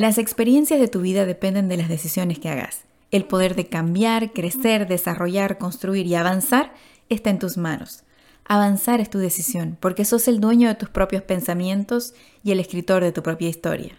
Las experiencias de tu vida dependen de las decisiones que hagas. El poder de cambiar, crecer, desarrollar, construir y avanzar está en tus manos. Avanzar es tu decisión, porque sos el dueño de tus propios pensamientos y el escritor de tu propia historia.